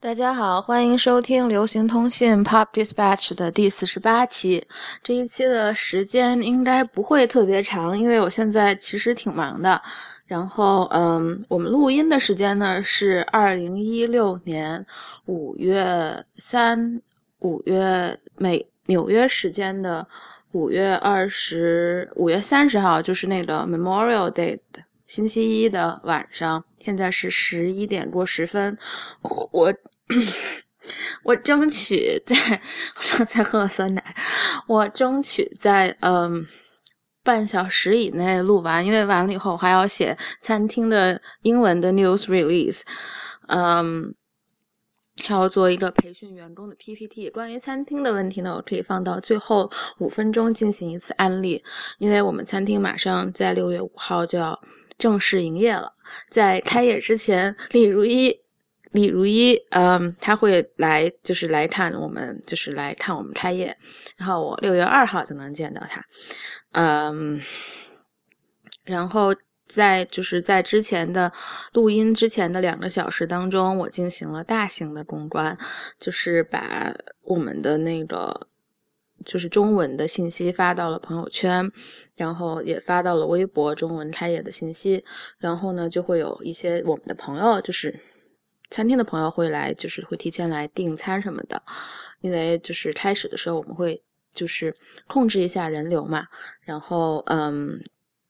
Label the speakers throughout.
Speaker 1: 大家好，欢迎收听流行通信 Pop Dispatch 的第四十八期。这一期的时间应该不会特别长，因为我现在其实挺忙的。然后，嗯，我们录音的时间呢是二零一六年五月三五月美纽约时间的五月二十五月三十号，就是那个 Memorial Day 的星期一的晚上。现在是十一点过十分，我我争取在，我刚才喝了酸奶，我争取在嗯半小时以内录完，因为完了以后我还要写餐厅的英文的 news release，嗯，还要做一个培训员工的 PPT。关于餐厅的问题呢，我可以放到最后五分钟进行一次案例，因为我们餐厅马上在六月五号就要。正式营业了，在开业之前，李如一，李如一，嗯，他会来，就是来看我们，就是来看我们开业。然后我六月二号就能见到他，嗯，然后在就是在之前的录音之前的两个小时当中，我进行了大型的公关，就是把我们的那个就是中文的信息发到了朋友圈。然后也发到了微博中文开业的信息，然后呢，就会有一些我们的朋友，就是餐厅的朋友会来，就是会提前来订餐什么的，因为就是开始的时候我们会就是控制一下人流嘛，然后嗯，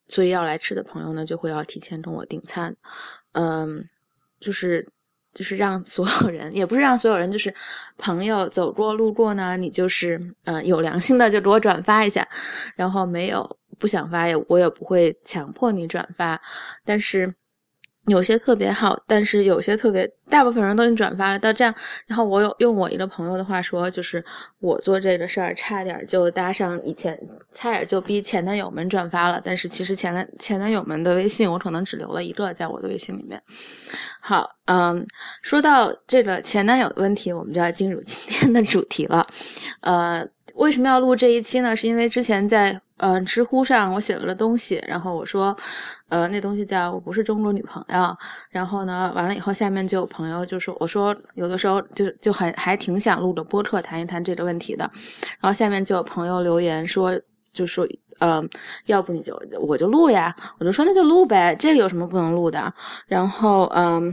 Speaker 1: 所以要来吃的朋友呢，就会要提前跟我订餐，嗯，就是。就是让所有人，也不是让所有人，就是朋友走过路过呢，你就是嗯有良心的就给我转发一下，然后没有不想发也我也不会强迫你转发，但是。有些特别好，但是有些特别，大部分人都已经转发了。到这样，然后我有用我一个朋友的话说，就是我做这个事儿差点就搭上以前，差点就逼前男友们转发了。但是其实前男前男友们的微信，我可能只留了一个在我的微信里面。好，嗯，说到这个前男友的问题，我们就要进入今天的主题了。呃，为什么要录这一期呢？是因为之前在。嗯，知乎上我写了个东西，然后我说，呃，那东西叫我不是中国女朋友。然后呢，完了以后下面就有朋友就说，我说有的时候就就很还挺想录的播客谈一谈这个问题的。然后下面就有朋友留言说，就说，嗯，要不你就我就录呀，我就说那就录呗，这有什么不能录的？然后嗯，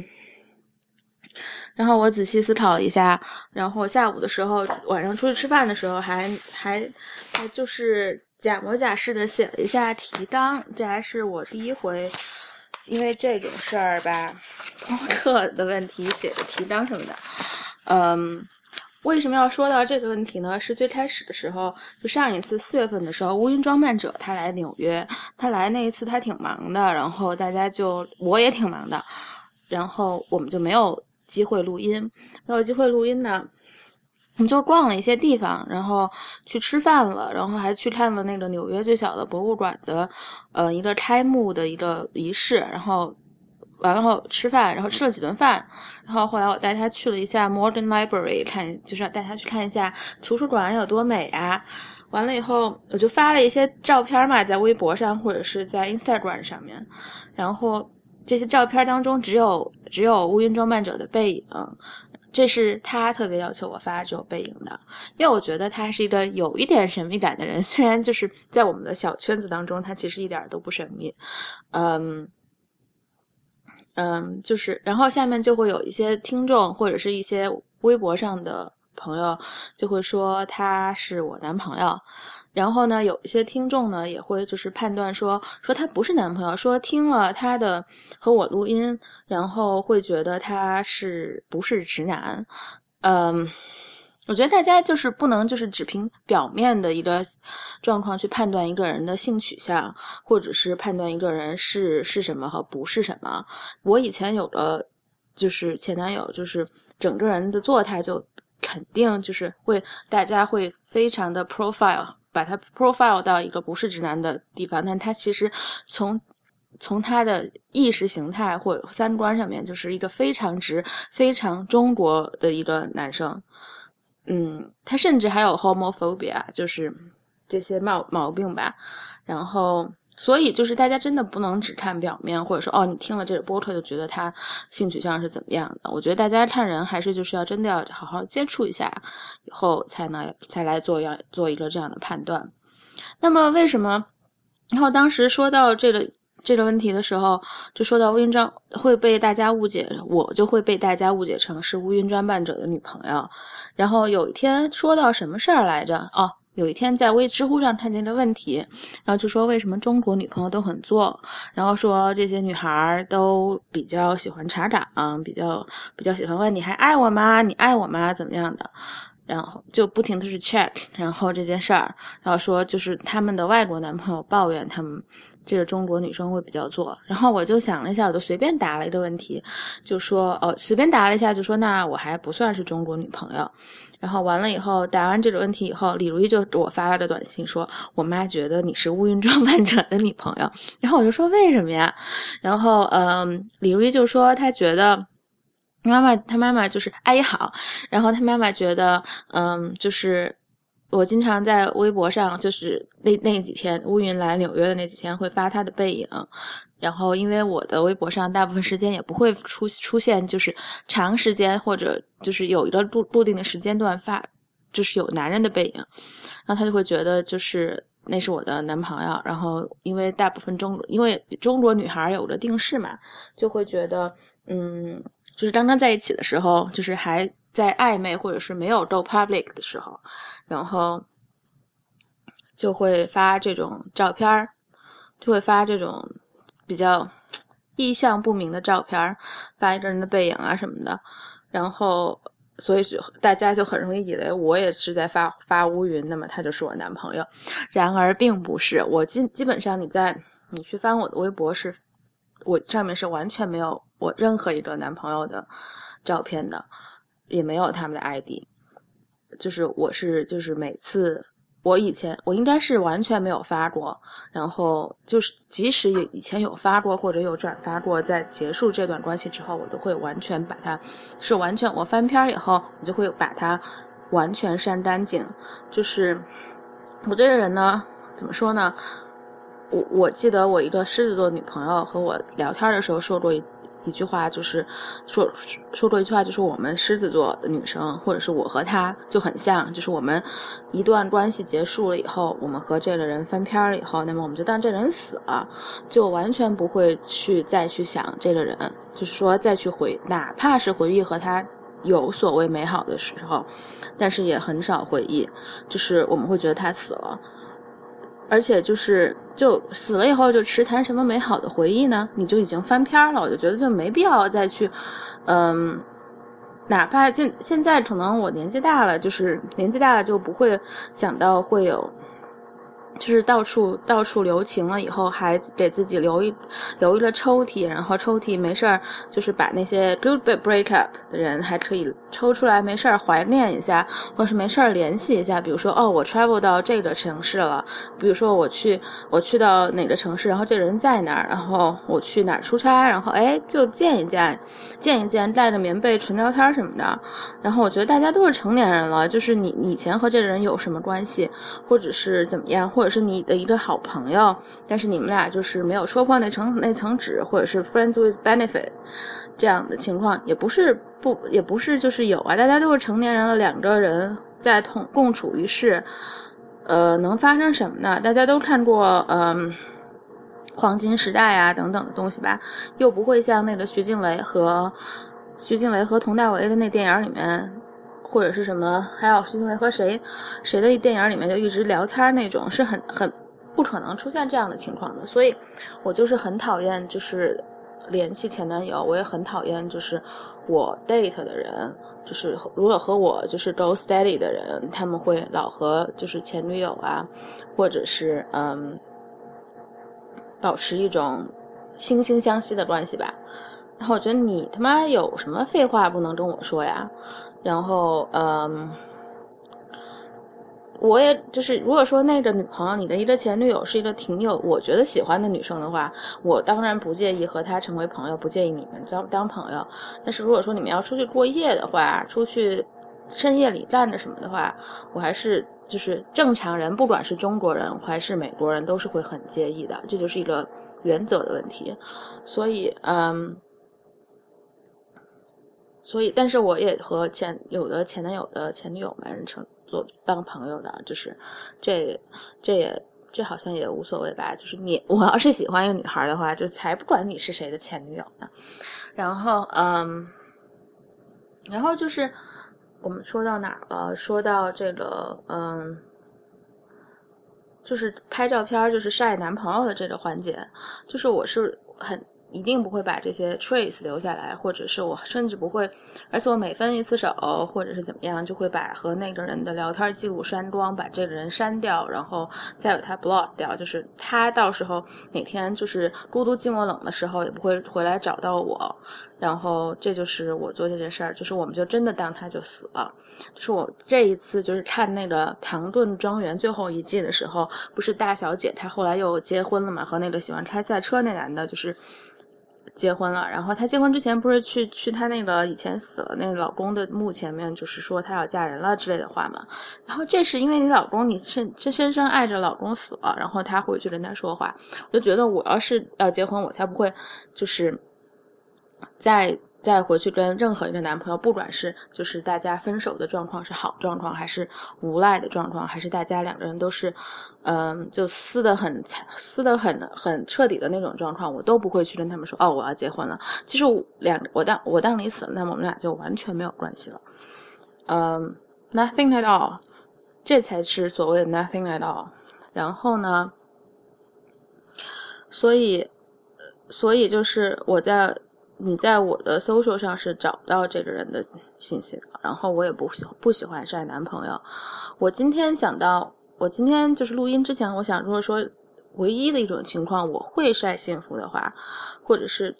Speaker 1: 然后我仔细思考了一下，然后下午的时候，晚上出去吃饭的时候，还还还就是。假模假式的写了一下提纲，这还是我第一回，因为这种事儿吧，播客的问题写的提纲什么的。嗯，为什么要说到这个问题呢？是最开始的时候，就上一次四月份的时候，乌云装扮者他来纽约，他来那一次他挺忙的，然后大家就我也挺忙的，然后我们就没有机会录音，没有机会录音呢。我们就逛了一些地方，然后去吃饭了，然后还去看了那个纽约最小的博物馆的，呃，一个开幕的一个仪式。然后完了后吃饭，然后吃了几顿饭，然后后来我带他去了一下 Modern Library，看就是带他去看一下图书馆有多美啊。完了以后，我就发了一些照片嘛，在微博上或者是在 Instagram 上面，然后这些照片当中只有只有乌云装扮者的背影。这是他特别要求我发这种背影的，因为我觉得他是一个有一点神秘感的人，虽然就是在我们的小圈子当中，他其实一点都不神秘。嗯嗯，就是，然后下面就会有一些听众或者是一些微博上的朋友就会说他是我男朋友。然后呢，有一些听众呢也会就是判断说说他不是男朋友，说听了他的和我录音，然后会觉得他是不是直男？嗯，我觉得大家就是不能就是只凭表面的一个状况去判断一个人的性取向，或者是判断一个人是是什么和不是什么。我以前有的就是前男友，就是整个人的做态就肯定就是会大家会非常的 profile。把他 profile 到一个不是直男的地方，但他其实从从他的意识形态或三观上面，就是一个非常直、非常中国的一个男生。嗯，他甚至还有 homophobia，就是这些毛毛病吧。然后所以就是大家真的不能只看表面，或者说哦，你听了这个播客就觉得他性取向是怎么样的。我觉得大家看人还是就是要真的要好好接触一下，以后才能才来做要做一个这样的判断。那么为什么？然后当时说到这个这个问题的时候，就说到乌云装会被大家误解，我就会被大家误解成是乌云装扮者的女朋友。然后有一天说到什么事儿来着？哦。有一天在微知乎上看见的问题，然后就说为什么中国女朋友都很作，然后说这些女孩都比较喜欢查岗，比较比较喜欢问你还爱我吗？你爱我吗？怎么样的？然后就不停的是 check，然后这件事儿，然后说就是他们的外国男朋友抱怨他们这个中国女生会比较作，然后我就想了一下，我就随便答了一个问题，就说哦随便答了一下，就说那我还不算是中国女朋友。然后完了以后，答完这个问题以后，李如意就给我发了个短信，说我妈觉得你是乌云装扮者的女朋友。然后我就说为什么呀？然后嗯，李如意就说她觉得妈妈，她妈妈就是阿姨好。然后她妈妈觉得，嗯，就是我经常在微博上，就是那那几天乌云来纽约的那几天会发她的背影。然后，因为我的微博上大部分时间也不会出出现，就是长时间或者就是有一个固固定的时间段发，就是有男人的背影，然后他就会觉得就是那是我的男朋友。然后，因为大部分中，因为中国女孩有着定式嘛，就会觉得，嗯，就是刚刚在一起的时候，就是还在暧昧或者是没有 go public 的时候，然后就会发这种照片儿，就会发这种。比较意象不明的照片，发一个人的背影啊什么的，然后所以大家就很容易以为我也是在发发乌云，那么他就是我男朋友。然而并不是，我基基本上你在你去翻我的微博是，我上面是完全没有我任何一个男朋友的照片的，也没有他们的 ID，就是我是就是每次。我以前我应该是完全没有发过，然后就是即使以以前有发过或者有转发过，在结束这段关系之后，我都会完全把它是完全我翻篇以后，我就会把它完全删干净。就是我这个人呢，怎么说呢？我我记得我一个狮子座女朋友和我聊天的时候说过一。一句话就是说说过一句话，就是我们狮子座的女生，或者是我和她就很像，就是我们一段关系结束了以后，我们和这个人翻篇了以后，那么我们就当这人死了，就完全不会去再去想这个人，就是说再去回，哪怕是回忆和他有所谓美好的时候，但是也很少回忆，就是我们会觉得他死了。而且就是就死了以后就持谈什么美好的回忆呢？你就已经翻篇了，我就觉得就没必要再去，嗯，哪怕现现在可能我年纪大了，就是年纪大了就不会想到会有。就是到处到处留情了以后，还给自己留一留一个抽屉，然后抽屉没事儿，就是把那些 good breakup 的人还可以抽出来，没事儿怀念一下，或是没事儿联系一下。比如说，哦，我 travel 到这个城市了，比如说我去我去到哪个城市，然后这个人在哪儿，然后我去哪儿出差，然后哎就见一见，见一见，带着棉被纯聊天什么的。然后我觉得大家都是成年人了，就是你以前和这个人有什么关系，或者是怎么样，或者是你的一个好朋友，但是你们俩就是没有戳破那层那层纸，或者是 friends with benefit 这样的情况，也不是不也不是就是有啊，大家都是成年人了，两个人在同共处一室，呃，能发生什么呢？大家都看过嗯黄金时代啊等等的东西吧，又不会像那个徐静蕾和徐静蕾和佟大为的那电影里面。或者是什么，还有徐静蕾和谁谁的电影里面就一直聊天那种，是很很不可能出现这样的情况的。所以，我就是很讨厌就是联系前男友，我也很讨厌就是我 date 的人，就是如果和我就是 go steady 的人，他们会老和就是前女友啊，或者是嗯，保持一种惺惺相惜的关系吧。然后我觉得你他妈有什么废话不能跟我说呀？然后，嗯，我也就是，如果说那个女朋友，你的一个前女友是一个挺有我觉得喜欢的女生的话，我当然不介意和她成为朋友，不介意你们当当朋友。但是如果说你们要出去过夜的话，出去深夜里站着什么的话，我还是就是正常人，不管是中国人还是美国人，都是会很介意的，这就是一个原则的问题。所以，嗯，所以，但是我也和前有的前男友的前女友们成做当朋友的，就是这这也这好像也无所谓吧。就是你我要是喜欢一个女孩的话，就才不管你是谁的前女友呢。然后，嗯，然后就是。我们说到哪儿了？说到这个，嗯，就是拍照片，就是晒男朋友的这个环节，就是我是很。一定不会把这些 trace 留下来，或者是我甚至不会，而且我每分一次手，或者是怎么样，就会把和那个人的聊天记录删光，把这个人删掉，然后再把他 block 掉，就是他到时候每天就是孤独寂寞冷的时候，也不会回来找到我。然后这就是我做这件事儿，就是我们就真的当他就死了。就是我这一次就是看那个《唐顿庄园》最后一季的时候，不是大小姐她后来又结婚了嘛？和那个喜欢开赛车那男的，就是。结婚了，然后她结婚之前不是去去她那个以前死了那个老公的墓前面，就是说她要嫁人了之类的话嘛。然后这是因为你老公，你深这深深爱着老公死了，然后她回去跟他说话，我就觉得我要是要结婚，我才不会就是再。再回去跟任何一个男朋友，不管是就是大家分手的状况是好状况，还是无赖的状况，还是大家两个人都是，嗯，就撕的很撕的很很彻底的那种状况，我都不会去跟他们说哦，我要结婚了。其实两我当我当你死了，那么我们俩就完全没有关系了。嗯，nothing at all，这才是所谓的 nothing at all。然后呢，所以所以就是我在。你在我的搜索上是找不到这个人的信息的，然后我也不喜不喜欢晒男朋友。我今天想到，我今天就是录音之前，我想如果说唯一的一种情况我会晒幸福的话，或者是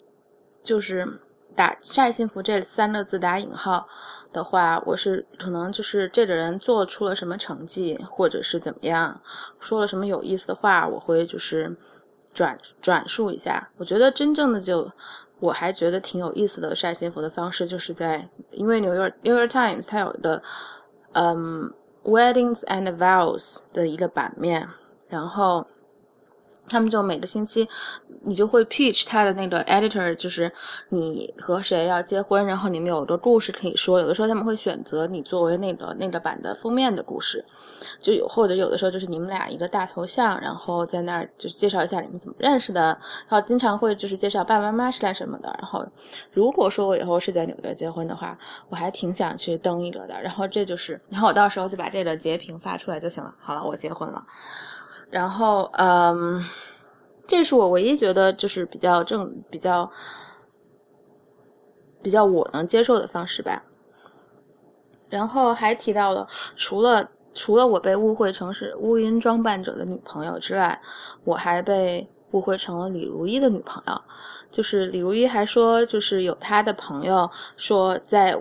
Speaker 1: 就是打晒幸福这三个字打引号的话，我是可能就是这个人做出了什么成绩，或者是怎么样，说了什么有意思的话，我会就是转转述一下。我觉得真正的就。我还觉得挺有意思的晒幸福的方式，就是在因为《New York New York Times》它有的嗯 Weddings and Vows 的一个版面，然后。他们就每个星期，你就会 pitch 他的那个 editor，就是你和谁要结婚，然后你们有个故事可以说。有的时候他们会选择你作为那个那个版的封面的故事，就有或者有的时候就是你们俩一个大头像，然后在那儿就介绍一下你们怎么认识的，然后经常会就是介绍爸爸妈妈是干什么的。然后如果说我以后是在纽约结婚的话，我还挺想去登一个的。然后这就是，然后我到时候就把这个截屏发出来就行了。好了，我结婚了。然后，嗯，这是我唯一觉得就是比较正、比较比较我能接受的方式吧。然后还提到了，除了除了我被误会成是乌云装扮者的女朋友之外，我还被误会成了李如一的女朋友。就是李如一还说，就是有他的朋友说在。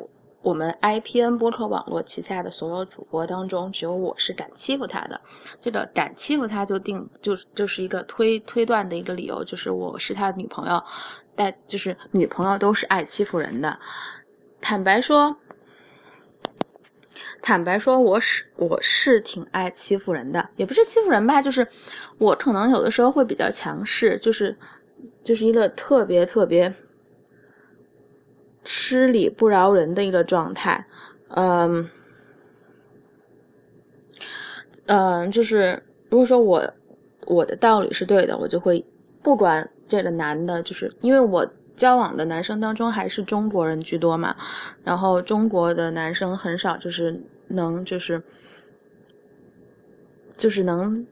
Speaker 1: 我们 IPN 播客网络旗下的所有主播当中，只有我是敢欺负他的。这个敢欺负他就定就就是一个推推断的一个理由，就是我是他的女朋友，但就是女朋友都是爱欺负人的。坦白说，坦白说，我是我是挺爱欺负人的，也不是欺负人吧，就是我可能有的时候会比较强势，就是就是一个特别特别。吃理不饶人的一个状态，嗯，嗯，就是如果说我我的道理是对的，我就会不管这个男的，就是因为我交往的男生当中还是中国人居多嘛，然后中国的男生很少就是能就是就是能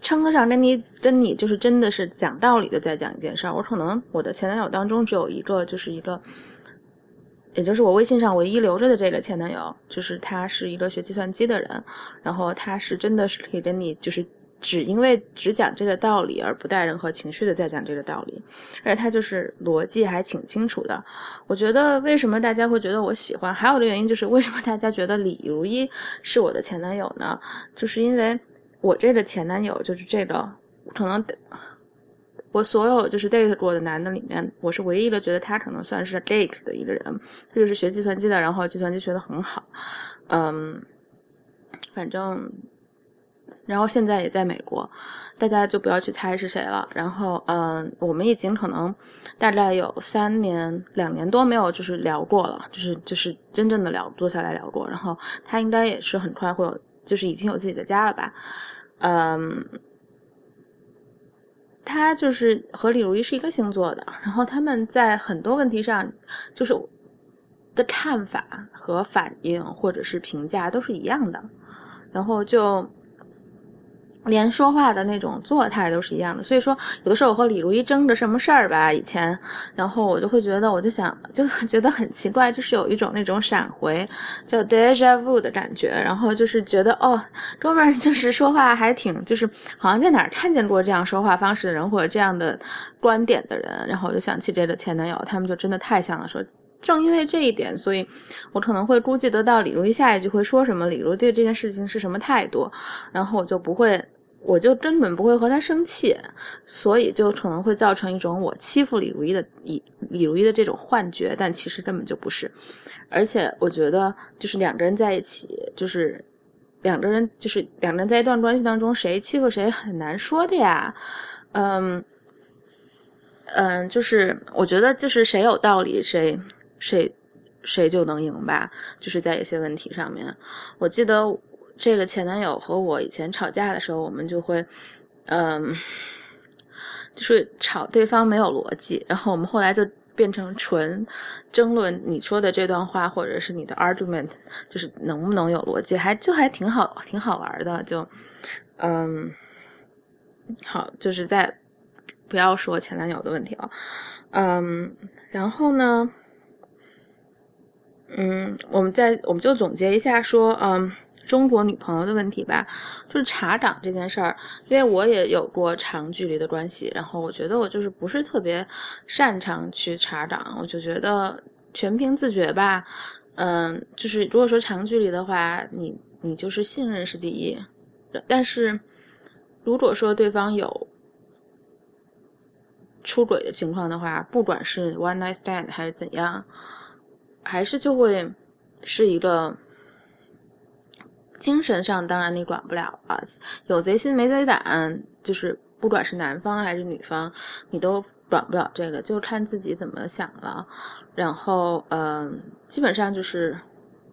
Speaker 1: 称得上跟你跟你就是真的是讲道理的在讲一件事儿。我可能我的前男友当中只有一个，就是一个。也就是我微信上唯一留着的这个前男友，就是他是一个学计算机的人，然后他是真的是可以跟你就是只因为只讲这个道理而不带任何情绪的在讲这个道理，而且他就是逻辑还挺清楚的。我觉得为什么大家会觉得我喜欢，还有的原因就是为什么大家觉得李如一是我的前男友呢？就是因为我这个前男友就是这个可能。我所有就是 date 过的男的里面，我是唯一的觉得他可能算是 date 的一个人。他就是学计算机的，然后计算机学的很好。嗯，反正然后现在也在美国，大家就不要去猜是谁了。然后，嗯，我们已经可能大概有三年、两年多没有就是聊过了，就是就是真正的聊坐下来聊过。然后他应该也是很快会有，就是已经有自己的家了吧？嗯，他就是和李如一是一个星座的，然后他们在很多问题上就是的看法和反应或者是评价都是一样的，然后就。连说话的那种作态都是一样的，所以说有的时候我和李如一争着什么事儿吧，以前，然后我就会觉得，我就想，就觉得很奇怪，就是有一种那种闪回，叫 deja vu 的感觉，然后就是觉得，哦，哥们儿就是说话还挺，就是好像在哪儿看见过这样说话方式的人或者这样的观点的人，然后我就想起这个前男友，他们就真的太像了，说正因为这一点，所以我可能会估计得到李如一下一句会说什么，李如对这件事情是什么态度，然后我就不会。我就根本不会和他生气，所以就可能会造成一种我欺负李如一的李李如一的这种幻觉，但其实根本就不是。而且我觉得，就是两个人在一起，就是两个人，就是两个人在一段关系当中，谁欺负谁很难说的呀。嗯嗯，就是我觉得，就是谁有道理，谁谁谁就能赢吧。就是在一些问题上面，我记得。这个前男友和我以前吵架的时候，我们就会，嗯，就是吵对方没有逻辑，然后我们后来就变成纯争论你说的这段话，或者是你的 argument，就是能不能有逻辑，还就还挺好，挺好玩的，就，嗯，好，就是在不要说前男友的问题了，嗯，然后呢，嗯，我们再我们就总结一下说，嗯。中国女朋友的问题吧，就是查岗这件事儿，因为我也有过长距离的关系，然后我觉得我就是不是特别擅长去查岗，我就觉得全凭自觉吧。嗯，就是如果说长距离的话，你你就是信任是第一，但是如果说对方有出轨的情况的话，不管是 one night stand 还是怎样，还是就会是一个。精神上当然你管不了啊，有贼心没贼胆，就是不管是男方还是女方，你都管不了这个，就看自己怎么想了。然后，嗯，基本上就是，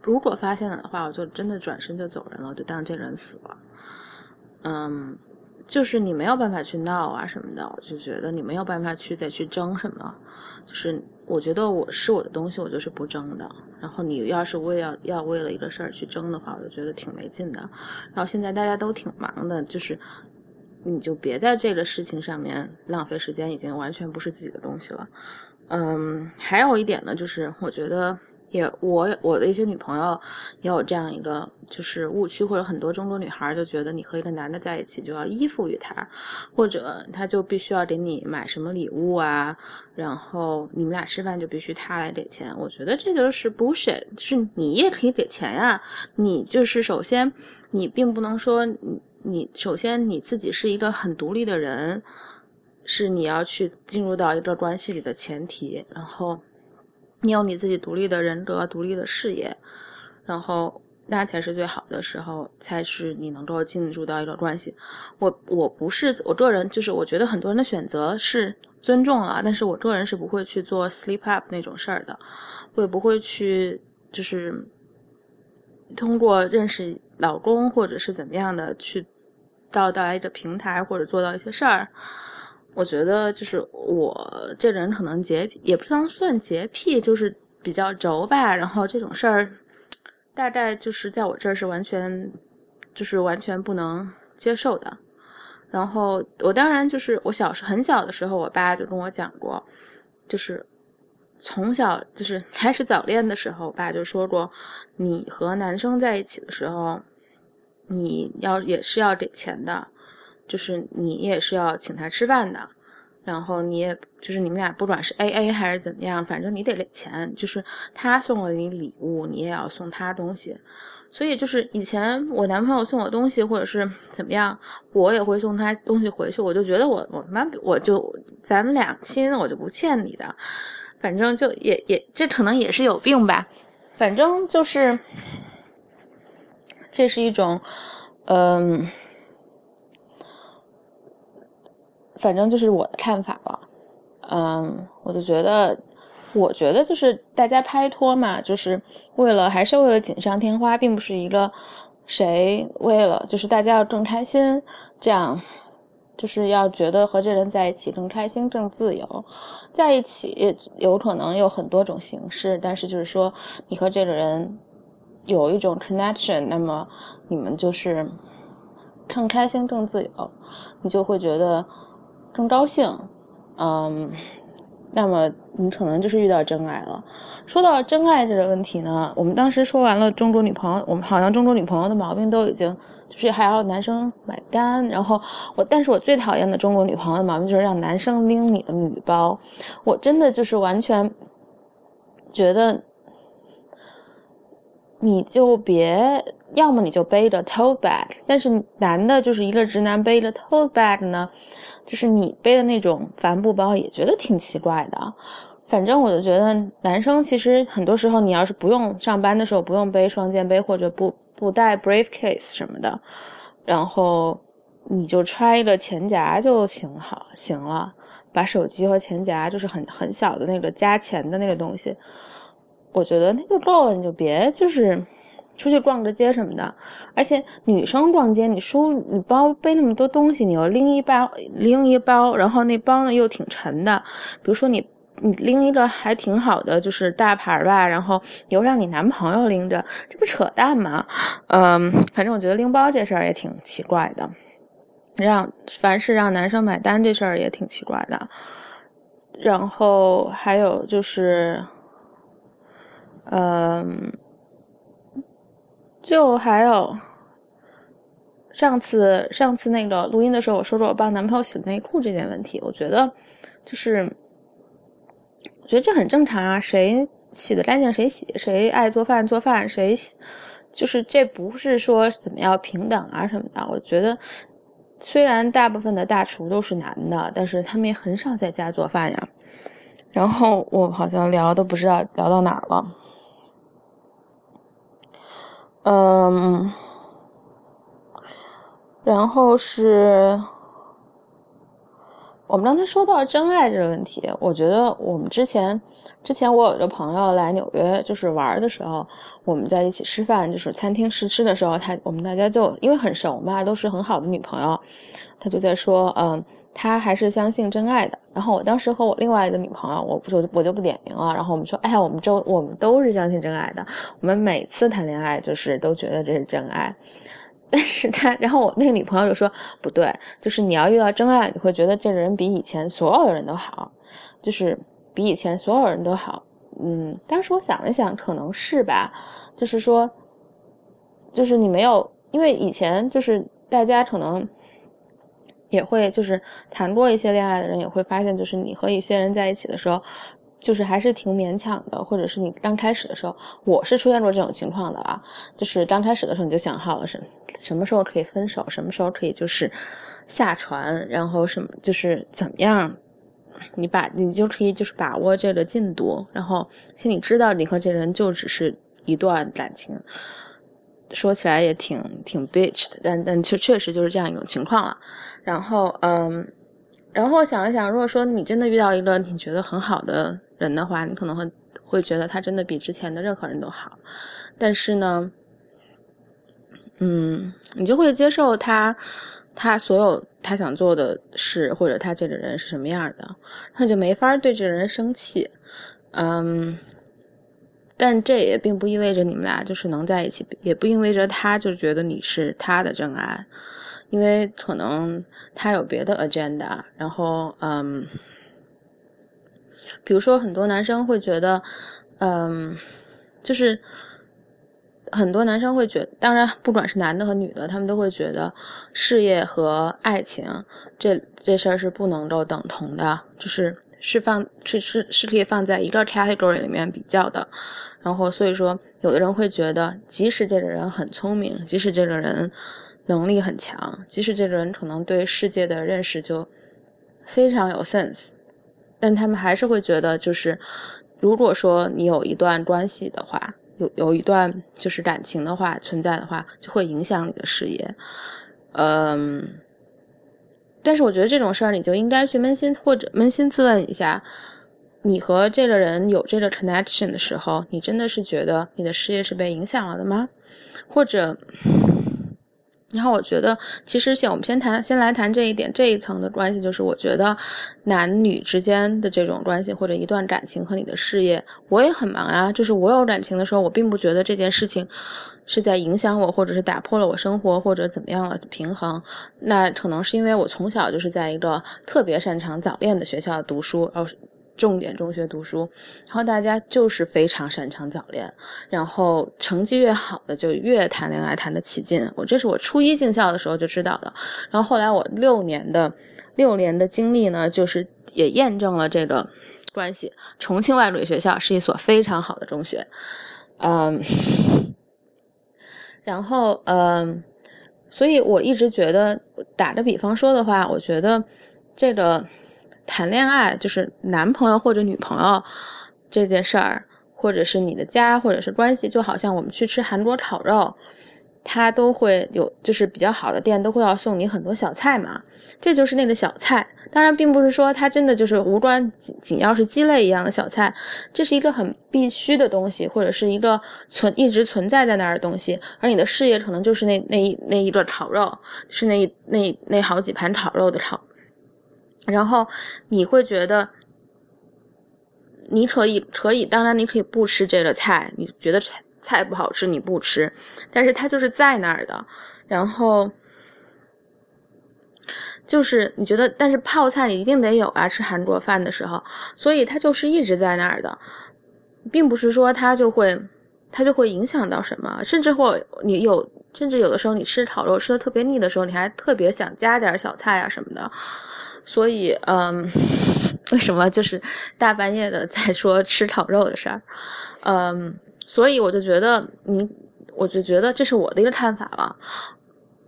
Speaker 1: 如果发现了的话，我就真的转身就走人了，就当这人死了。嗯，就是你没有办法去闹啊什么的，我就觉得你没有办法去再去争什么。就是我觉得我是我的东西，我就是不争的。然后你要是为要要为了一个事儿去争的话，我就觉得挺没劲的。然后现在大家都挺忙的，就是你就别在这个事情上面浪费时间，已经完全不是自己的东西了。嗯，还有一点呢，就是我觉得。也我我的一些女朋友也有这样一个就是误区，或者很多中国女孩就觉得你和一个男的在一起就要依附于他，或者他就必须要给你买什么礼物啊，然后你们俩吃饭就必须他来给钱。我觉得这就是 bullshit，是你也可以给钱呀。你就是首先你并不能说你你首先你自己是一个很独立的人，是你要去进入到一个关系里的前提，然后。你有你自己独立的人格、独立的事业，然后那才是最好的时候，才是你能够进入到一个关系。我我不是我个人，就是我觉得很多人的选择是尊重了，但是我个人是不会去做 sleep up 那种事儿的，我也不会去就是通过认识老公或者是怎么样的去到达一个平台或者做到一些事儿。我觉得就是我这人可能洁癖，也不能算洁癖，就是比较轴吧。然后这种事儿，大概就是在我这儿是完全，就是完全不能接受的。然后我当然就是我小时很小的时候，我爸就跟我讲过，就是从小就是 开始早恋的时候，我爸就说过，你和男生在一起的时候，你要也是要给钱的。就是你也是要请他吃饭的，然后你也就是你们俩不管是 A A 还是怎么样，反正你得给钱。就是他送了你礼物，你也要送他东西。所以就是以前我男朋友送我东西或者是怎么样，我也会送他东西回去。我就觉得我我妈我就咱们俩亲，我就不欠你的。反正就也也这可能也是有病吧。反正就是这是一种嗯。反正就是我的看法了。嗯，我就觉得，我觉得就是大家拍拖嘛，就是为了还是为了锦上添花，并不是一个谁为了就是大家要更开心，这样就是要觉得和这人在一起更开心、更自由。在一起有可能有很多种形式，但是就是说你和这个人有一种 connection，那么你们就是更开心、更自由，你就会觉得更高兴。嗯，那么你可能就是遇到真爱了。说到真爱这个问题呢，我们当时说完了中国女朋友，我们好像中国女朋友的毛病都已经就是还要男生买单。然后我，但是我最讨厌的中国女朋友的毛病就是让男生拎你的女包。我真的就是完全觉得，你就别，要么你就背着 tote bag，但是男的就是一个直男背着 tote bag 呢。就是你背的那种帆布包也觉得挺奇怪的，反正我就觉得男生其实很多时候你要是不用上班的时候不用背双肩背或者不不带 briefcase 什么的，然后你就揣一个钱夹就行好行了，把手机和钱夹就是很很小的那个加钱的那个东西，我觉得那就够了，你就别就是。出去逛个街什么的，而且女生逛街，你书你包背那么多东西，你要拎一包拎一包，然后那包呢又挺沉的。比如说你你拎一个还挺好的，就是大牌吧，然后又让你男朋友拎着，这不扯淡吗？嗯，反正我觉得拎包这事儿也挺奇怪的，让凡是让男生买单这事儿也挺奇怪的。然后还有就是，嗯。就还有上次上次那个录音的时候，我说说我帮男朋友洗内裤这件问题，我觉得就是我觉得这很正常啊，谁洗的干净谁洗，谁爱做饭做饭谁洗，就是这不是说怎么样平等啊什么的。我觉得虽然大部分的大厨都是男的，但是他们也很少在家做饭呀。然后我好像聊都不知道聊到哪儿了。嗯，然后是我们刚才说到真爱这个问题，我觉得我们之前之前我有个朋友来纽约就是玩的时候，我们在一起吃饭，就是餐厅试吃的时候，他我们大家就因为很熟嘛，都是很好的女朋友，他就在说，嗯。他还是相信真爱的。然后我当时和我另外一个女朋友，我不就我就不点名了。然后我们说，哎呀，我们周我们都是相信真爱的。我们每次谈恋爱就是都觉得这是真爱。但是他，然后我那个女朋友就说，不对，就是你要遇到真爱，你会觉得这个人比以前所有的人都好，就是比以前所有人都好。嗯，当时我想了想，可能是吧。就是说，就是你没有，因为以前就是大家可能。也会就是谈过一些恋爱的人也会发现，就是你和一些人在一起的时候，就是还是挺勉强的，或者是你刚开始的时候，我是出现过这种情况的啊，就是刚开始的时候你就想好了什什么时候可以分手，什么时候可以就是下船，然后什么就是怎么样，你把你就可以就是把握这个进度，然后心里知道你和这人就只是一段感情。说起来也挺挺 bitch 的，但但确确实就是这样一种情况了。然后，嗯，然后想了想，如果说你真的遇到一个你觉得很好的人的话，你可能会会觉得他真的比之前的任何人都好。但是呢，嗯，你就会接受他他所有他想做的事，或者他这个人是什么样的，那就没法对这个人生气。嗯。但这也并不意味着你们俩就是能在一起，也不意味着他就觉得你是他的真爱，因为可能他有别的 agenda。然后，嗯，比如说很多男生会觉得，嗯，就是很多男生会觉，当然不管是男的和女的，他们都会觉得事业和爱情这这事儿是不能够等同的，就是是放是是是可以放在一个 category 里面比较的。然后，所以说，有的人会觉得，即使这个人很聪明，即使这个人能力很强，即使这个人可能对世界的认识就非常有 sense，但他们还是会觉得，就是如果说你有一段关系的话，有有一段就是感情的话存在的话，就会影响你的事业。嗯，但是我觉得这种事儿，你就应该去扪心或者扪心自问一下，你和这个人有这个 connection 的时候，你真的是觉得你的事业是被影响了的吗？或者？然后我觉得，其实先我们先谈，先来谈这一点，这一层的关系，就是我觉得男女之间的这种关系，或者一段感情和你的事业，我也很忙啊。就是我有感情的时候，我并不觉得这件事情是在影响我，或者是打破了我生活或者怎么样了平衡。那可能是因为我从小就是在一个特别擅长早恋的学校读书，然后。重点中学读书，然后大家就是非常擅长早恋，然后成绩越好的就越谈恋爱谈得起劲。我这是我初一进校的时候就知道的，然后后来我六年的六年的经历呢，就是也验证了这个关系。重庆外国语学校是一所非常好的中学，嗯，然后嗯，所以我一直觉得，打个比方说的话，我觉得这个。谈恋爱就是男朋友或者女朋友这件事儿，或者是你的家，或者是关系，就好像我们去吃韩国烤肉，他都会有，就是比较好的店都会要送你很多小菜嘛，这就是那个小菜。当然，并不是说它真的就是无关紧紧要是鸡肋一样的小菜，这是一个很必须的东西，或者是一个存一直存在在那儿的东西。而你的事业可能就是那那那一个烤肉，是那那那好几盘烤肉的炒。然后你会觉得，你可以可以，当然你可以不吃这个菜，你觉得菜菜不好吃你不吃，但是它就是在那儿的。然后就是你觉得，但是泡菜一定得有啊，吃韩国饭的时候，所以它就是一直在那儿的，并不是说它就会它就会影响到什么，甚至会你有，甚至有的时候你吃烤肉吃的特别腻的时候，你还特别想加点小菜啊什么的。所以，嗯，为什么就是大半夜的在说吃烤肉的事儿？嗯，所以我就觉得，你，我就觉得这是我的一个看法了。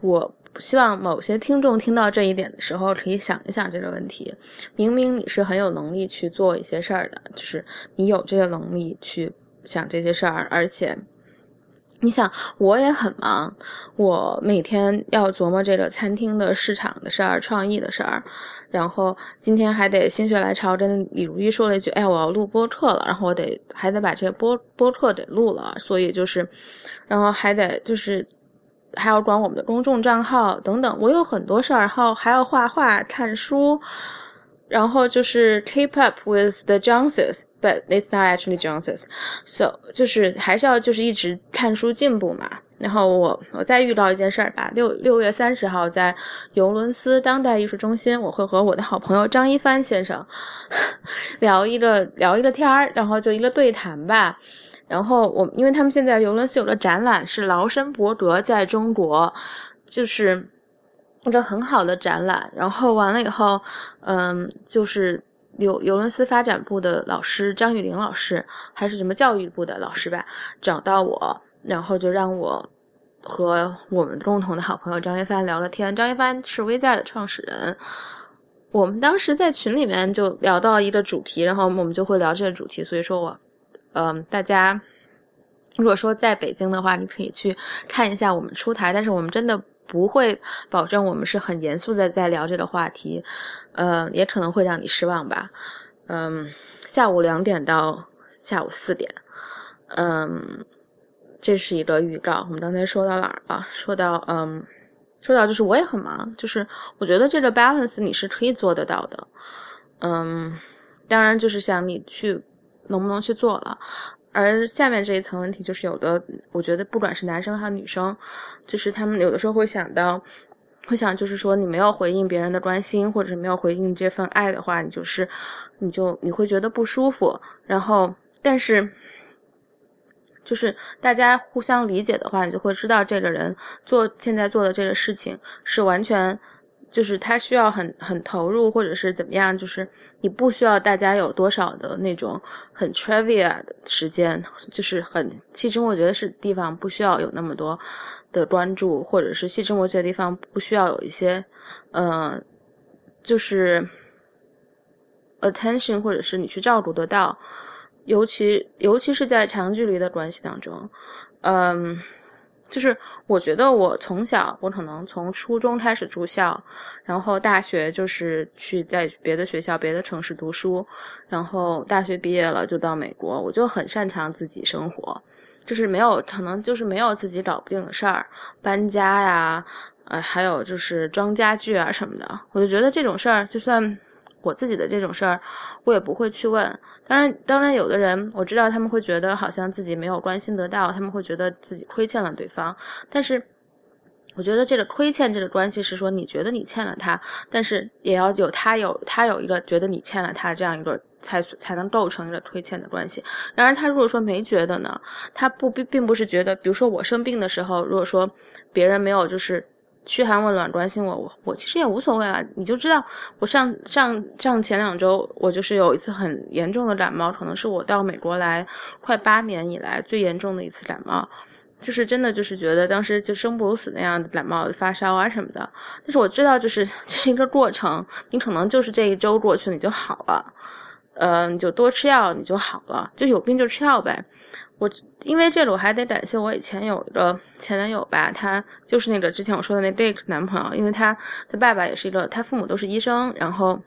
Speaker 1: 我希望某些听众听到这一点的时候，可以想一想这个问题。明明你是很有能力去做一些事儿的，就是你有这个能力去想这些事儿，而且。你想，我也很忙，我每天要琢磨这个餐厅的市场的事儿、创意的事儿，然后今天还得心血来潮跟李如一说了一句：“哎，我要录播客了。”然后我得还得把这个播播客得录了，所以就是，然后还得就是还要管我们的公众账号等等，我有很多事儿，然后还要画画、看书。然后就是 keep up with the Joneses，but it's not actually Joneses，so 就是还是要就是一直看书进步嘛。然后我我再遇到一件事儿吧，六六月三十号在尤伦斯当代艺术中心，我会和我的好朋友张一帆先生 聊一个聊一个天儿，然后就一个对谈吧。然后我因为他们现在尤伦斯有个展览是劳申伯格在中国，就是。一个很好的展览，然后完了以后，嗯，就是尤尤伦斯发展部的老师张玉玲老师，还是什么教育部的老师吧，找到我，然后就让我和我们共同的好朋友张一帆聊了天。张一帆是微在的创始人，我们当时在群里面就聊到一个主题，然后我们就会聊这个主题。所以说我，嗯，大家如果说在北京的话，你可以去看一下我们出台，但是我们真的。不会保证我们是很严肃的在聊这个话题，呃，也可能会让你失望吧。嗯，下午两点到下午四点，嗯，这是一个预告。我们刚才说到哪儿了？说到嗯，说到就是我也很忙，就是我觉得这个 balance 你是可以做得到的。嗯，当然就是想你去能不能去做了。而下面这一层问题就是有的，我觉得不管是男生还是女生，就是他们有的时候会想到，会想就是说你没有回应别人的关心，或者是没有回应这份爱的话，你就是，你就你会觉得不舒服。然后，但是，就是大家互相理解的话，你就会知道这个人做现在做的这个事情是完全。就是他需要很很投入，或者是怎么样？就是你不需要大家有多少的那种很 trivia 的时间，就是很细枝末节的是地方不需要有那么多的关注，或者是细枝末节的地方不需要有一些，呃，就是 attention，或者是你去照顾得到，尤其尤其是在长距离的关系当中，嗯，就是我觉得我从小，我可能从初中开始住校，然后大学就是去在别的学校、别的城市读书，然后大学毕业了就到美国，我就很擅长自己生活，就是没有可能就是没有自己搞不定的事儿，搬家呀，呃，还有就是装家具啊什么的，我就觉得这种事儿就算。我自己的这种事儿，我也不会去问。当然，当然，有的人我知道他们会觉得好像自己没有关心得到，他们会觉得自己亏欠了对方。但是，我觉得这个亏欠这个关系是说，你觉得你欠了他，但是也要有他有他有一个觉得你欠了他这样一个才才能构成一个亏欠的关系。然而，他如果说没觉得呢？他不并并不是觉得，比如说我生病的时候，如果说别人没有就是。嘘寒问暖关心我，我我其实也无所谓了。你就知道，我上上上前两周，我就是有一次很严重的感冒，可能是我到美国来快八年以来最严重的一次感冒，就是真的就是觉得当时就生不如死那样的感冒发烧啊什么的。但是我知道，就是 这是一个过程，你可能就是这一周过去你就好了，呃，你就多吃药你就好了，就有病就吃药呗。我因为这个，我还得感谢我以前有一个前男友吧，他就是那个之前我说的那 date 男朋友，因为他他爸爸也是一个，他父母都是医生，然后，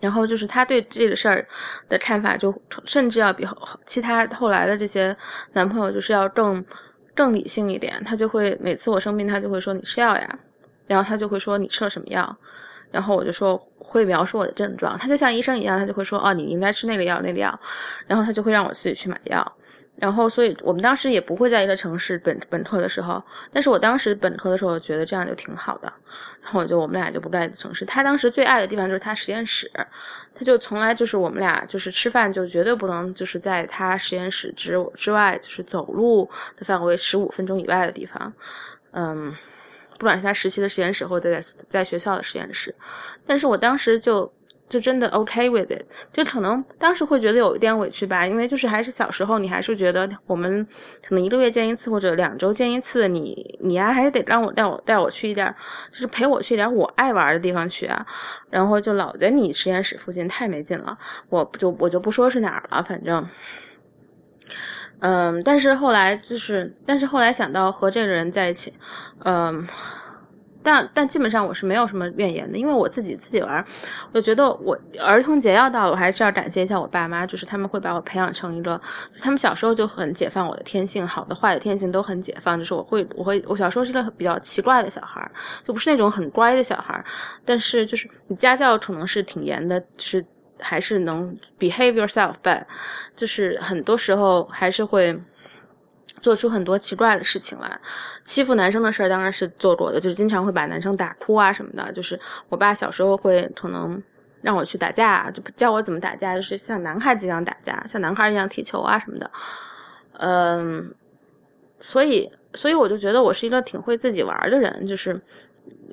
Speaker 1: 然后就是他对这个事儿的看法，就甚至要比其他后来的这些男朋友就是要更更理性一点，他就会每次我生病，他就会说你吃药呀，然后他就会说你吃了什么药。然后我就说会描述我的症状，他就像医生一样，他就会说哦，你应该吃那个药那个药，然后他就会让我自己去买药。然后所以我们当时也不会在一个城市本本科的时候，但是我当时本科的时候觉得这样就挺好的。然后我就我们俩就不在一个城市。他当时最爱的地方就是他实验室，他就从来就是我们俩就是吃饭就绝对不能就是在他实验室之之外，就是走路的范围十五分钟以外的地方，嗯。不管是他实习的实验室，或者在在学校的实验室，但是我当时就就真的 OK with it，就可能当时会觉得有一点委屈吧，因为就是还是小时候，你还是觉得我们可能一个月见一次或者两周见一次，你你啊还是得让我带我带我去一点，就是陪我去一点我爱玩的地方去啊，然后就老在你实验室附近，太没劲了，我就我就不说是哪儿了，反正。嗯，但是后来就是，但是后来想到和这个人在一起，嗯，但但基本上我是没有什么怨言的，因为我自己自己玩，我觉得我儿童节要到了，我还是要感谢一下我爸妈，就是他们会把我培养成一个，他们小时候就很解放我的天性，好的坏的天性都很解放，就是我会我会我小时候是个比较奇怪的小孩，就不是那种很乖的小孩，但是就是你家教可能是挺严的，是。还是能 behave yourself，but 就是很多时候还是会做出很多奇怪的事情来。欺负男生的事儿当然是做过的，就是经常会把男生打哭啊什么的。就是我爸小时候会可能让我去打架，就教我怎么打架，就是像男孩子一样打架，像男孩一样踢球啊什么的。嗯，所以所以我就觉得我是一个挺会自己玩的人，就是。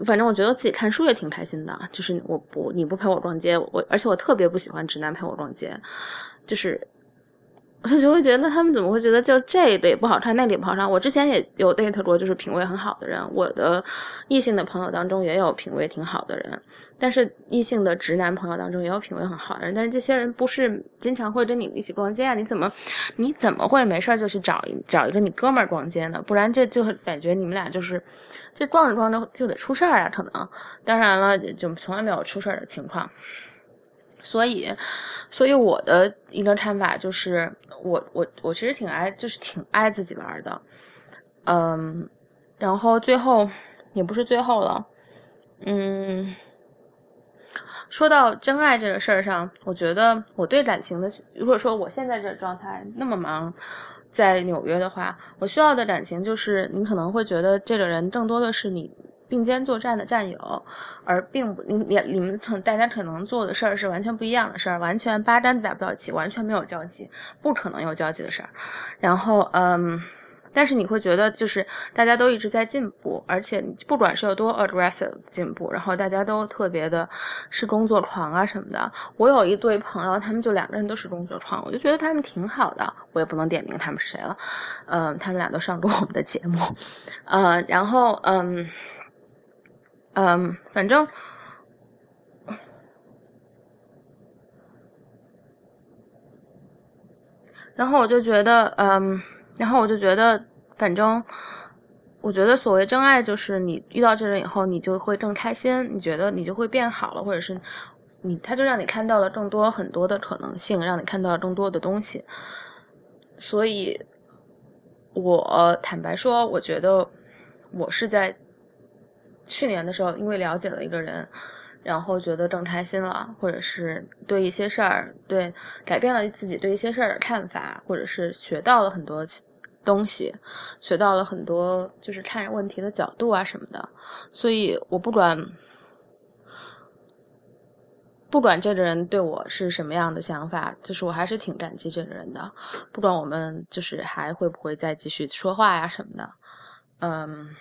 Speaker 1: 反正我觉得自己看书也挺开心的，就是我不你不陪我逛街，我而且我特别不喜欢直男陪我逛街，就是我就会觉得他们怎么会觉得就这个也不好看，那个也不好看。我之前也有 date 过，就是品味很好的人，我的异性的朋友当中也有品味挺好的人，但是异性的直男朋友当中也有品味很好的人，但是这些人不是经常会跟你一起逛街啊？你怎么你怎么会没事就去找一找一个你哥们儿逛街呢？不然这就感觉你们俩就是。这逛着逛着就得出事儿啊，可能，当然了，就从来没有出事儿的情况。所以，所以我的一个看法就是，我我我其实挺爱，就是挺爱自己玩的，嗯，然后最后也不是最后了，嗯，说到真爱这个事儿上，我觉得我对感情的，如果说我现在这状态那么忙。在纽约的话，我需要的感情就是，你可能会觉得这个人更多的是你并肩作战的战友，而并不你你你们可大家可能做的事儿是完全不一样的事儿，完全八竿子打不到一起，完全没有交集，不可能有交集的事儿。然后，嗯。但是你会觉得，就是大家都一直在进步，而且不管是有多 aggressive 进步，然后大家都特别的是工作狂啊什么的。我有一对朋友，他们就两个人都是工作狂，我就觉得他们挺好的。我也不能点名他们是谁了，嗯，他们俩都上过我们的节目，呃，然后嗯嗯，反正，然后我就觉得，嗯。然后我就觉得，反正我觉得所谓真爱，就是你遇到这人以后，你就会更开心，你觉得你就会变好了，或者是你他就让你看到了更多很多的可能性，让你看到了更多的东西。所以，我坦白说，我觉得我是在去年的时候，因为了解了一个人。然后觉得更开心了，或者是对一些事儿，对改变了自己对一些事儿的看法，或者是学到了很多东西，学到了很多就是看问题的角度啊什么的。所以我不管不管这个人对我是什么样的想法，就是我还是挺感激这个人的。不管我们就是还会不会再继续说话呀什么的，嗯，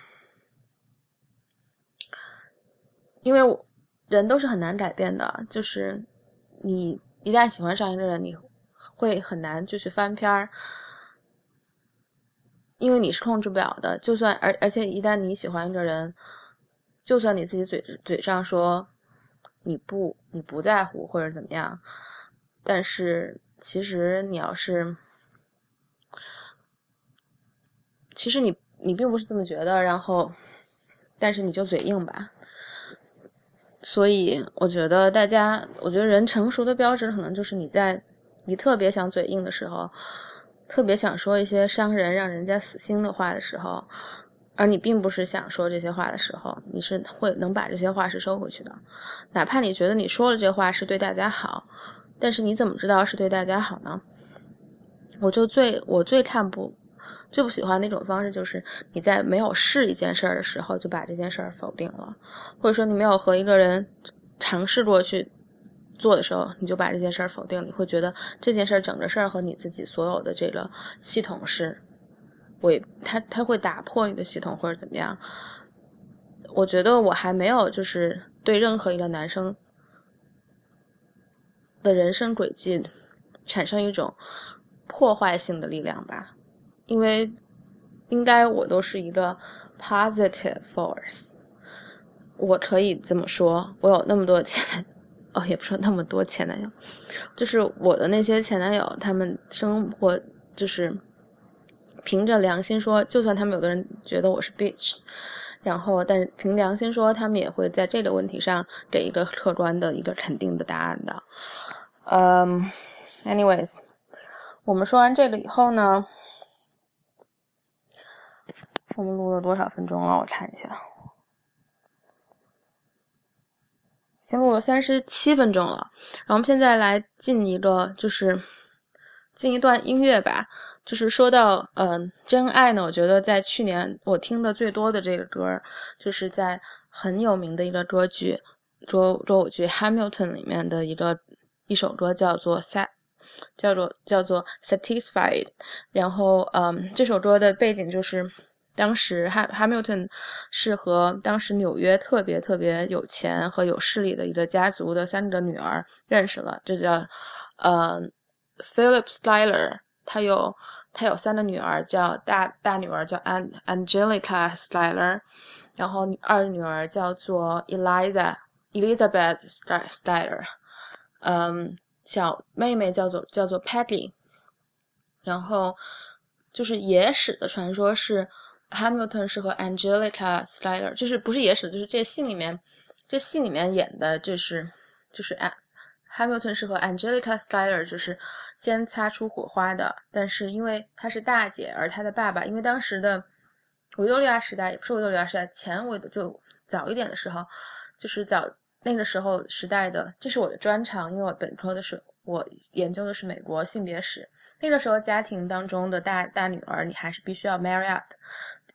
Speaker 1: 因为我。人都是很难改变的，就是你一旦喜欢上一个人，你会很难就去翻篇儿，因为你是控制不了的。就算而而且一旦你喜欢一个人，就算你自己嘴嘴上说你不你不在乎或者怎么样，但是其实你要是，其实你你并不是这么觉得，然后但是你就嘴硬吧。所以我觉得大家，我觉得人成熟的标志可能就是你在你特别想嘴硬的时候，特别想说一些伤人、让人家死心的话的时候，而你并不是想说这些话的时候，你是会能把这些话是收回去的，哪怕你觉得你说了这话是对大家好，但是你怎么知道是对大家好呢？我就最我最看不。最不喜欢那种方式，就是你在没有试一件事儿的时候就把这件事儿否定了，或者说你没有和一个人尝试过去做的时候，你就把这件事儿否定，你会觉得这件事儿整个事儿和你自己所有的这个系统是违，他他会打破你的系统或者怎么样？我觉得我还没有就是对任何一个男生的人生轨迹产生一种破坏性的力量吧。因为应该我都是一个 positive force，我可以这么说。我有那么多前哦，也不说那么多前男友，就是我的那些前男友，他们生活就是凭着良心说，就算他们有的人觉得我是 bitch，然后但是凭良心说，他们也会在这个问题上给一个客观的一个肯定的答案的。嗯，anyways，我们说完这个以后呢？我们录了多少分钟了？我看一下，先录了三十七分钟了。然后我们现在来进一个，就是进一段音乐吧。就是说到嗯，真爱呢，我觉得在去年我听的最多的这个歌，就是在很有名的一个歌剧歌歌舞剧《Hamilton》里面的一个一首歌，叫做《Sat》，叫做叫做《Satisfied》。然后嗯，这首歌的背景就是。当时 Hamilton 是和当时纽约特别特别有钱和有势力的一个家族的三个女儿认识了，这叫呃 Philip Styler，他有他有三个女儿，叫大大女儿叫 An Angelica Styler，然后二女儿叫做 Eliza Elizabeth Styler，嗯，小妹妹叫做叫做 Peggy，然后就是野史的传说是。Hamilton 是和 Angelica Styler，就是不是野史，就是这戏里面，这戏里面演的就是就是 Hamilton 是和 Angelica Styler 就是先擦出火花的，但是因为她是大姐，而她的爸爸，因为当时的维多利亚时代也不是维多利亚时代前维的就早一点的时候，就是早那个时候时代的，这是我的专长，因为我本科的是我研究的是美国性别史，那个时候家庭当中的大大女儿，你还是必须要 marry up。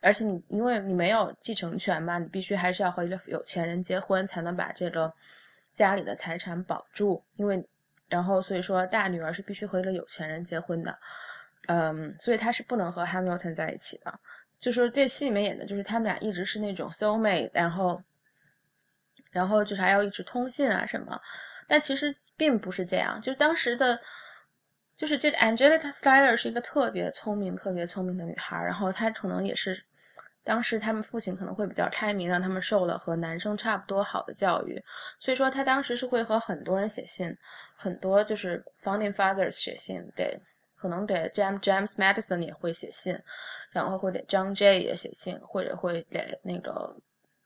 Speaker 1: 而且你因为你没有继承权嘛，你必须还是要和一个有钱人结婚，才能把这个家里的财产保住。因为，然后所以说大女儿是必须和一个有钱人结婚的，嗯，所以她是不能和 Hamilton 在一起的。就说这戏里面演的就是他们俩一直是那种 soul mate，然后，然后就是还要一直通信啊什么。但其实并不是这样，就是当时的。就是这个 Angelica Styler 是一个特别聪明、特别聪明的女孩，然后她可能也是当时他们父亲可能会比较开明，让他们受了和男生差不多好的教育，所以说他当时是会和很多人写信，很多就是 founding fathers 写信给可能给 James James Madison 也会写信，然后会给 John Jay 也写信，或者会给那个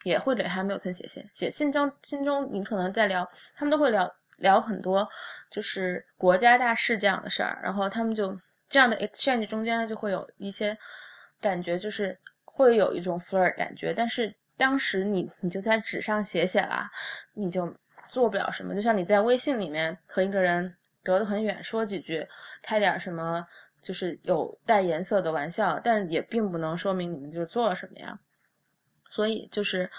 Speaker 1: 也会给 Hamilton 写信。写信中信中，你可能在聊，他们都会聊聊很多，就是国家大事这样的事儿。然后他们就这样的 exchange 中间就会有一些感觉，就是会有一种 flirt 感觉。但是当时你你就在纸上写写啦，你就做不了什么。就像你在微信里面和一个人。隔得很远，说几句，开点什么，就是有带颜色的玩笑，但是也并不能说明你们就做了什么呀。所以就是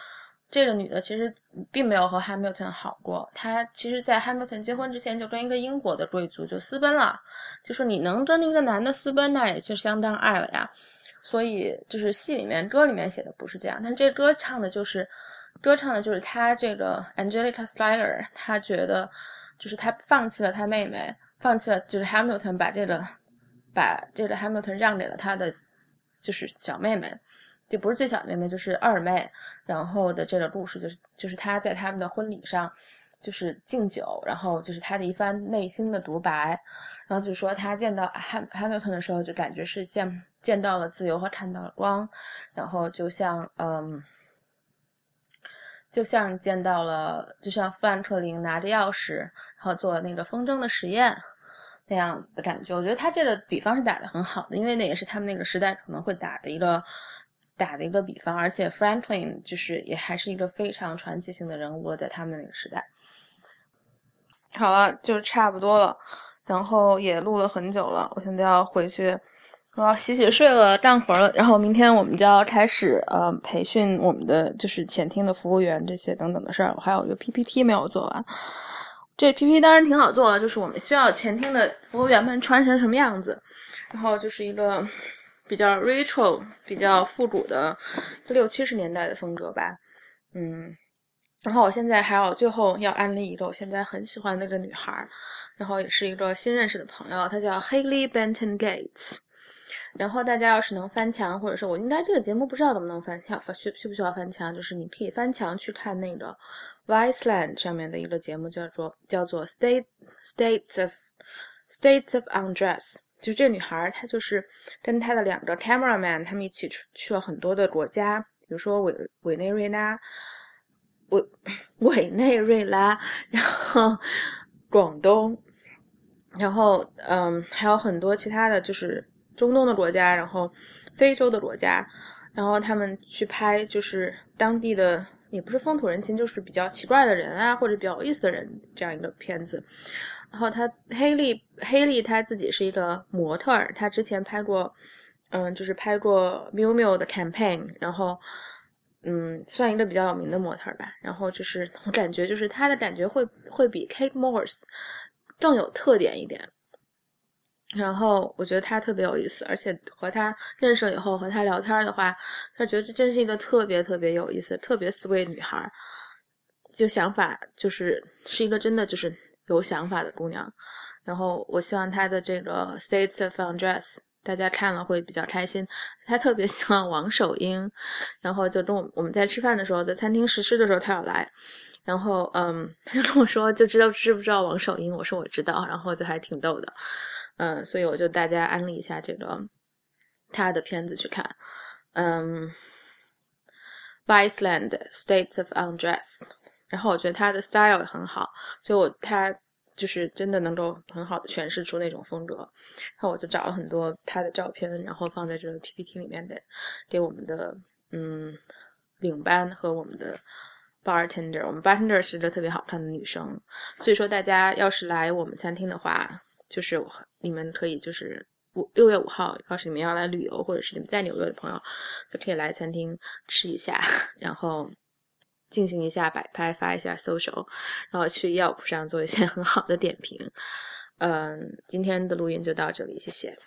Speaker 1: 这个女的其实并没有和 Hamilton 好过，她其实，在 Hamilton 结婚之前就跟一个英国的贵族就私奔了。就说你能跟一个男的私奔，那也是相当爱了呀。所以就是戏里面歌里面写的不是这样，但这歌唱的就是歌唱的就是他这个 Angelica Slyler，他觉得。就是他放弃了他妹妹，放弃了就是 Hamilton 把这个把这个 Hamilton 让给了他的就是小妹妹，就不是最小的妹妹，就是二妹。然后的这个故事就是就是他在他们的婚礼上就是敬酒，然后就是他的一番内心的独白。然后就说他见到 Ham Hamilton 的时候，就感觉是像见到了自由和看到了光，然后就像嗯。就像见到了，就像富兰克林拿着钥匙，然后做那个风筝的实验那样的感觉。我觉得他这个比方是打的很好的，因为那也是他们那个时代可能会打的一个打的一个比方。而且 Franklin 就是也还是一个非常传奇性的人物，在他们那个时代。好了，就差不多了，然后也录了很久了，我现在要回去。我要洗洗睡了，干活了。然后明天我们就要开始呃培训我们的就是前厅的服务员这些等等的事儿。我还有一个 PPT 没有做完。这 PPT 当然挺好做的，就是我们需要前厅的服务员们穿成什么样子。然后就是一个比较 retro、比较复古的六七十年代的风格吧。嗯，然后我现在还有最后要安利一个我现在很喜欢的一个女孩，然后也是一个新认识的朋友，她叫 Haley Benton Gates。然后大家要是能翻墙，或者说我应该这个节目不知道能不能翻墙，需需不需要翻墙？就是你可以翻墙去看那个 Viceland 上面的一个节目，叫做叫做 State States of States of Undress。就这女孩，她就是跟她的两个 cameraman，他们一起去去了很多的国家，比如说委委内瑞拉、委 委内瑞拉，然后广东，然后嗯，还有很多其他的就是。中东的国家，然后非洲的国家，然后他们去拍就是当地的，也不是风土人情，就是比较奇怪的人啊，或者比较有意思的人这样一个片子。然后他黑利黑利他自己是一个模特儿，他之前拍过，嗯，就是拍过 Miu Miu 的 campaign，然后嗯，算一个比较有名的模特吧。然后就是我感觉就是她的感觉会会比 Kate Moss 更有特点一点。然后我觉得她特别有意思，而且和她认识了以后和她聊天的话，她觉得这真是一个特别特别有意思、特别 sweet 女孩，就想法就是是一个真的就是有想法的姑娘。然后我希望她的这个 States of Undress 大家看了会比较开心。他特别 喜欢王守英，然后就跟我我们在吃饭的时候，在餐厅试吃的时候，他要来，然后嗯，他就跟我说就知道知不知道王守英，我说我知道，然后就还挺逗的。嗯，所以我就大家安利一下这个他的片子去看，嗯，Viceland States of Undress，然后我觉得他的 style 也很好，所以我他就是真的能够很好的诠释出那种风格，然后我就找了很多他的照片，然后放在这个 PPT 里面的，给我们的嗯领班和我们的 bartender，我们 bartender 是一个特别好看的女生，所以说大家要是来我们餐厅的话。就是你们可以就是五六月五号，要是你们要来旅游，或者是你们在纽约的朋友，就可以来餐厅吃一下，然后进行一下摆拍，发一下 social，然后去 Yelp 上做一些很好的点评。嗯，今天的录音就到这里，谢谢。